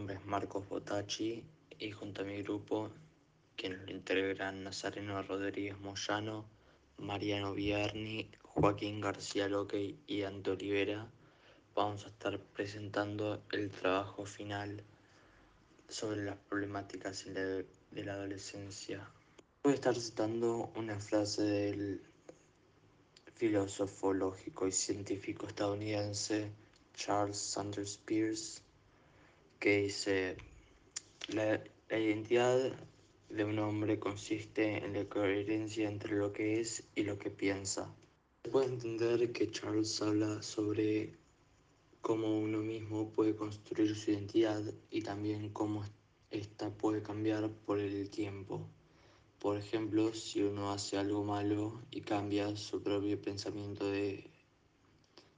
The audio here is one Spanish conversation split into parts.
nombre es Marcos Botacci y junto a mi grupo, quienes lo integran Nazareno Rodríguez Moyano, Mariano Vierni, Joaquín García Loque y Ante Olivera, vamos a estar presentando el trabajo final sobre las problemáticas de la adolescencia. Voy a estar citando una frase del filósofo lógico y científico estadounidense Charles Sanders Peirce, que dice, la, la identidad de un hombre consiste en la coherencia entre lo que es y lo que piensa. Se puede entender que Charles habla sobre cómo uno mismo puede construir su identidad y también cómo esta puede cambiar por el tiempo. Por ejemplo, si uno hace algo malo y cambia su propio pensamiento de,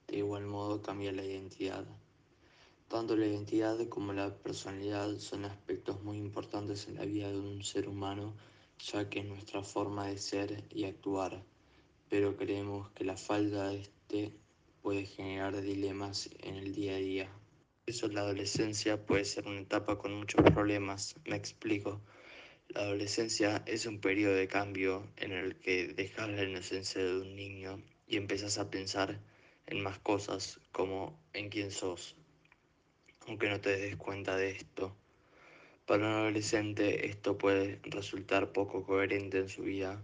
de igual modo cambia la identidad. Tanto la identidad como la personalidad son aspectos muy importantes en la vida de un ser humano, ya que es nuestra forma de ser y actuar, pero creemos que la falta de este puede generar dilemas en el día a día. Eso la adolescencia puede ser una etapa con muchos problemas, me explico. La adolescencia es un periodo de cambio en el que dejas la inocencia de un niño y empiezas a pensar en más cosas como en quién sos, aunque no te des cuenta de esto. Para un adolescente esto puede resultar poco coherente en su vida,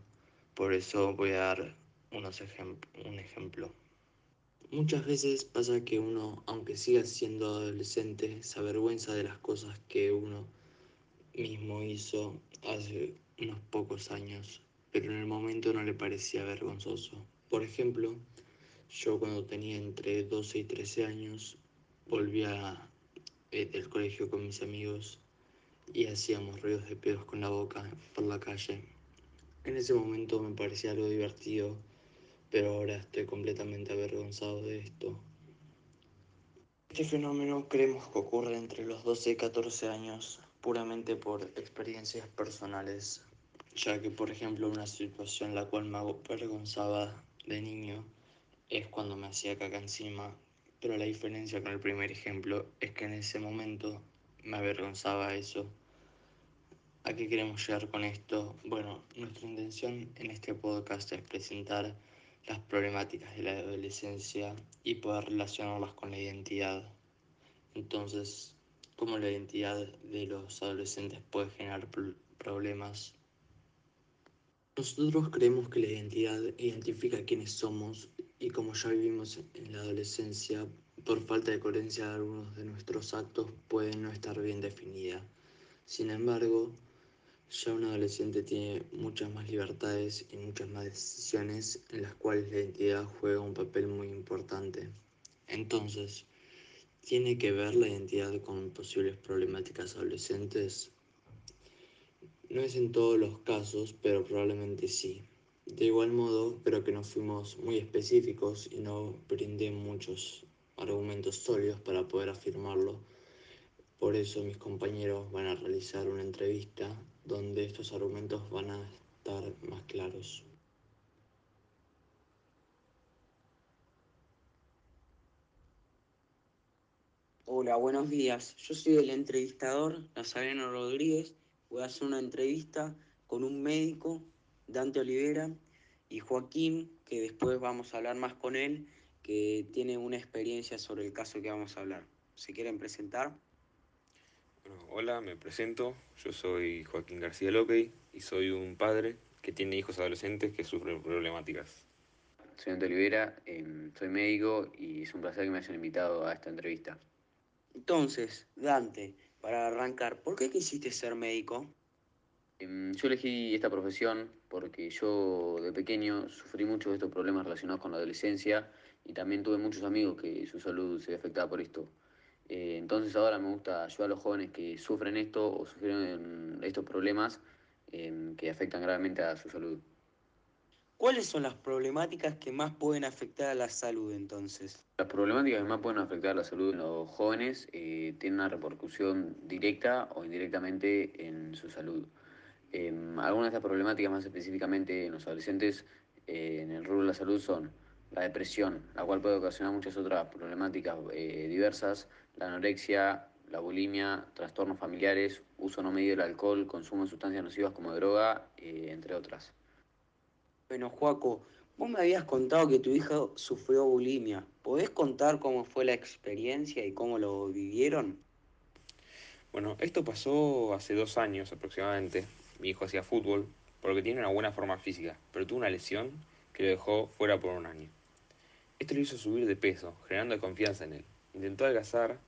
por eso voy a dar unos ejem un ejemplo. Muchas veces pasa que uno, aunque siga siendo adolescente, se avergüenza de las cosas que uno mismo hizo hace unos pocos años, pero en el momento no le parecía vergonzoso. Por ejemplo, yo cuando tenía entre 12 y 13 años volvía eh, del colegio con mis amigos y hacíamos ruidos de pedos con la boca por la calle. En ese momento me parecía algo divertido, pero ahora estoy completamente avergonzado de esto. Este fenómeno creemos que ocurre entre los 12 y 14 años puramente por experiencias personales, ya que por ejemplo una situación la cual me avergonzaba de niño es cuando me hacía caca encima, pero la diferencia con el primer ejemplo es que en ese momento me avergonzaba eso. ¿A qué queremos llegar con esto? Bueno, nuestra intención en este podcast es presentar las problemáticas de la adolescencia y poder relacionarlas con la identidad. Entonces, cómo la identidad de los adolescentes puede generar problemas. Nosotros creemos que la identidad identifica quiénes somos y como ya vivimos en la adolescencia, por falta de coherencia de algunos de nuestros actos puede no estar bien definida. Sin embargo, ya un adolescente tiene muchas más libertades y muchas más decisiones en las cuales la identidad juega un papel muy importante. Entonces, ¿Tiene que ver la identidad con posibles problemáticas adolescentes? No es en todos los casos, pero probablemente sí. De igual modo, creo que nos fuimos muy específicos y no brindé muchos argumentos sólidos para poder afirmarlo. Por eso mis compañeros van a realizar una entrevista donde estos argumentos van a estar más claros. Hola, buenos días. Yo soy el entrevistador Nazareno Rodríguez. Voy a hacer una entrevista con un médico, Dante Olivera, y Joaquín, que después vamos a hablar más con él, que tiene una experiencia sobre el caso que vamos a hablar. ¿Se quieren presentar? Bueno, hola, me presento. Yo soy Joaquín García López y soy un padre que tiene hijos adolescentes que sufren problemáticas. Soy Dante Olivera, eh, soy médico y es un placer que me hayan invitado a esta entrevista. Entonces, Dante, para arrancar, ¿por qué quisiste ser médico? Em, yo elegí esta profesión porque yo de pequeño sufrí muchos de estos problemas relacionados con la adolescencia y también tuve muchos amigos que su salud se ve afectada por esto. Eh, entonces ahora me gusta ayudar a los jóvenes que sufren esto o sufrieron estos problemas eh, que afectan gravemente a su salud. ¿Cuáles son las problemáticas que más pueden afectar a la salud entonces? Las problemáticas que más pueden afectar a la salud de los jóvenes eh, tienen una repercusión directa o indirectamente en su salud. Eh, algunas de estas problemáticas más específicamente en los adolescentes eh, en el rubro de la salud son la depresión, la cual puede ocasionar muchas otras problemáticas eh, diversas, la anorexia, la bulimia, trastornos familiares, uso no medido del alcohol, consumo de sustancias nocivas como droga, eh, entre otras. Bueno, Joaco, vos me habías contado que tu hija sufrió bulimia. ¿Podés contar cómo fue la experiencia y cómo lo vivieron? Bueno, esto pasó hace dos años aproximadamente. Mi hijo hacía fútbol porque tiene una buena forma física, pero tuvo una lesión que lo dejó fuera por un año. Esto lo hizo subir de peso, generando confianza en él. Intentó adelgazar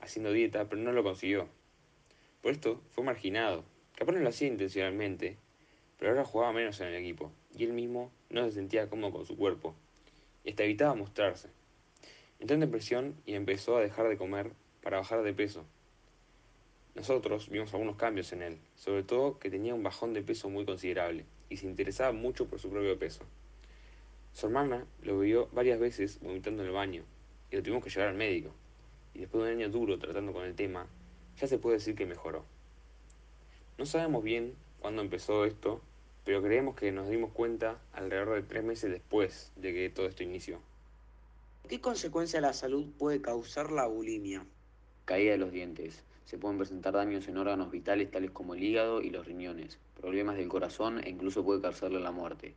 haciendo dieta, pero no lo consiguió. Por esto fue marginado. Capaz no lo hacía intencionalmente, pero ahora jugaba menos en el equipo y él mismo no se sentía cómodo con su cuerpo y hasta evitaba mostrarse. Entró en depresión y empezó a dejar de comer para bajar de peso. Nosotros vimos algunos cambios en él, sobre todo que tenía un bajón de peso muy considerable y se interesaba mucho por su propio peso. Su hermana lo vio varias veces vomitando en el baño y lo tuvimos que llevar al médico. Y después de un año duro tratando con el tema, ya se puede decir que mejoró. No sabemos bien cuándo empezó esto, pero creemos que nos dimos cuenta alrededor de tres meses después de que todo esto inició. ¿Qué consecuencia a la salud puede causar la bulimia? Caída de los dientes. Se pueden presentar daños en órganos vitales tales como el hígado y los riñones, problemas del corazón e incluso puede causarle la muerte.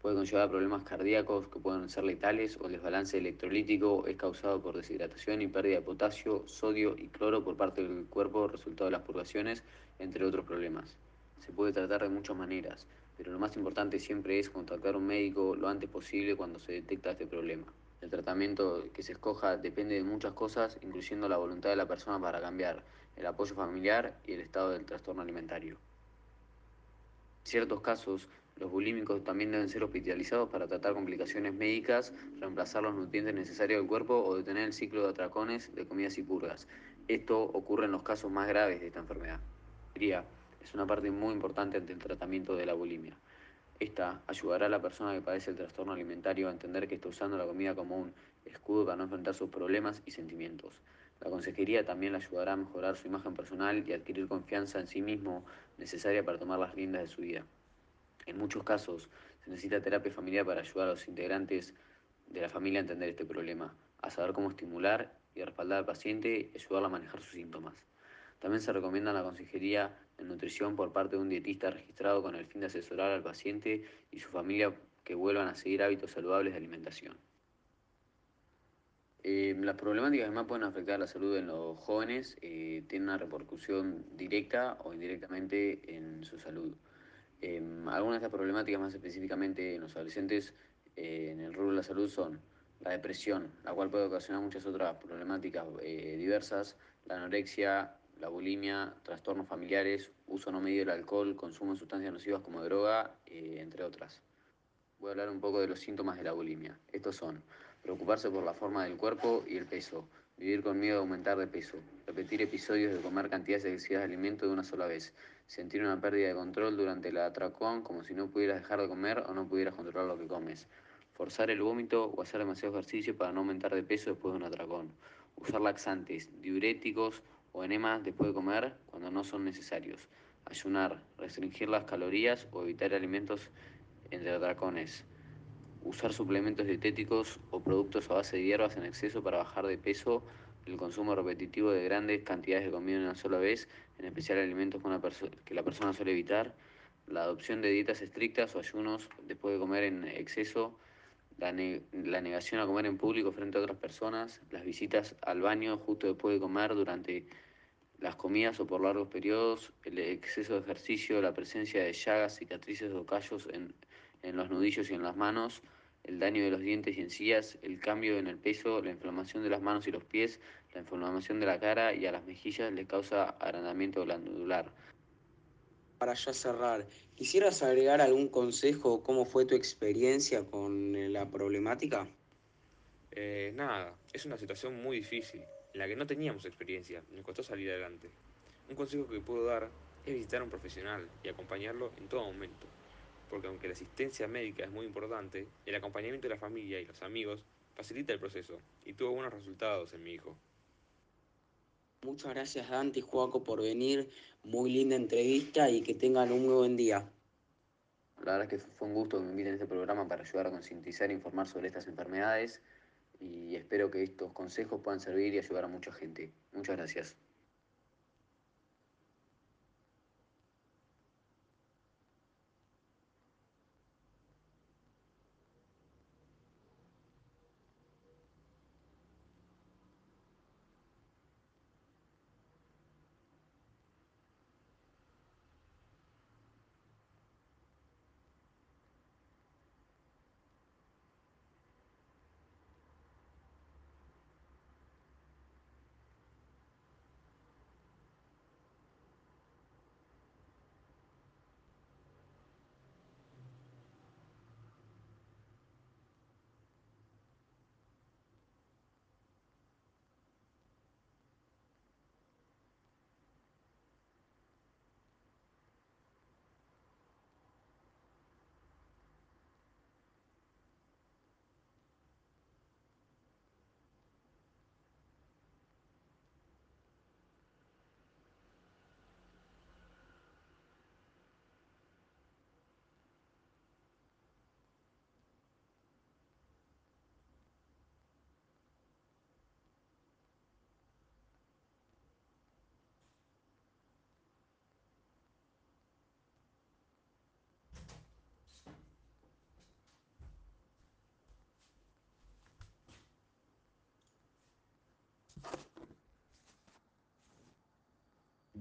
Puede conllevar problemas cardíacos que pueden ser letales o el desbalance electrolítico es causado por deshidratación y pérdida de potasio, sodio y cloro por parte del cuerpo resultado de las purgaciones, entre otros problemas. Se puede tratar de muchas maneras, pero lo más importante siempre es contactar a un médico lo antes posible cuando se detecta este problema. El tratamiento que se escoja depende de muchas cosas, incluyendo la voluntad de la persona para cambiar, el apoyo familiar y el estado del trastorno alimentario. En ciertos casos, los bulímicos también deben ser hospitalizados para tratar complicaciones médicas, reemplazar los nutrientes necesarios del cuerpo o detener el ciclo de atracones de comidas y purgas. Esto ocurre en los casos más graves de esta enfermedad. Es una parte muy importante ante el tratamiento de la bulimia. Esta ayudará a la persona que padece el trastorno alimentario a entender que está usando la comida como un escudo para no enfrentar sus problemas y sentimientos. La consejería también le ayudará a mejorar su imagen personal y adquirir confianza en sí mismo necesaria para tomar las riendas de su vida. En muchos casos se necesita terapia familiar para ayudar a los integrantes de la familia a entender este problema, a saber cómo estimular y respaldar al paciente y ayudarla a manejar sus síntomas. También se recomienda la consejería en nutrición por parte de un dietista registrado con el fin de asesorar al paciente y su familia que vuelvan a seguir hábitos saludables de alimentación. Eh, las problemáticas que más pueden afectar a la salud en los jóvenes eh, tienen una repercusión directa o indirectamente en su salud. Eh, algunas de estas problemáticas más específicamente en los adolescentes eh, en el rubro de la salud son la depresión, la cual puede ocasionar muchas otras problemáticas diversas, la anorexia, la bulimia, trastornos familiares, uso no medido del alcohol, consumo de sustancias nocivas como droga, entre otras. Voy a hablar un poco de los síntomas de la bulimia. Estos son preocuparse por la forma del cuerpo y el peso, vivir con miedo a aumentar de peso, repetir episodios de comer cantidades excesivas de alimento de una sola vez, sentir una pérdida de control durante la atracón como si no pudieras dejar de comer o no pudieras controlar lo que comes, forzar el vómito o hacer demasiado ejercicio para no aumentar de peso después de un atracón, usar laxantes, diuréticos o enemas después de comer cuando no son necesarios, ayunar, restringir las calorías o evitar alimentos entre atracones, usar suplementos dietéticos o productos a base de hierbas en exceso para bajar de peso, el consumo repetitivo de grandes cantidades de comida en una sola vez, en especial alimentos que, una que la persona suele evitar, la adopción de dietas estrictas o ayunos después de comer en exceso, la, la, negación a comer en público frente a otras personas, las visitas al baño justo después de comer durante las comidas o por largos periodos, el exceso de ejercicio, la presencia de llagas, cicatrices o callos en, en los nudillos y en las manos, el daño de los dientes y encías, el cambio en el peso, la inflamación de las manos y los pies, la inflamación de la cara y a las mejillas le causa agrandamiento glandular. Para ya cerrar, ¿quisieras agregar algún consejo o cómo fue tu experiencia con la problemática? Eh, nada, es una situación muy difícil, en la que no teníamos experiencia, nos costó salir adelante. Un consejo que puedo dar es visitar a un profesional y acompañarlo en todo momento, porque aunque la asistencia médica es muy importante, el acompañamiento de la familia y los amigos facilita el proceso y tuvo buenos resultados en mi hijo. Muchas gracias Dante y Joaco por venir, muy linda entrevista y que tengan un muy buen día. La verdad es que fue un gusto que me inviten a este programa para ayudar a concientizar e informar sobre estas enfermedades y espero que estos consejos puedan servir y ayudar a mucha gente. Muchas gracias.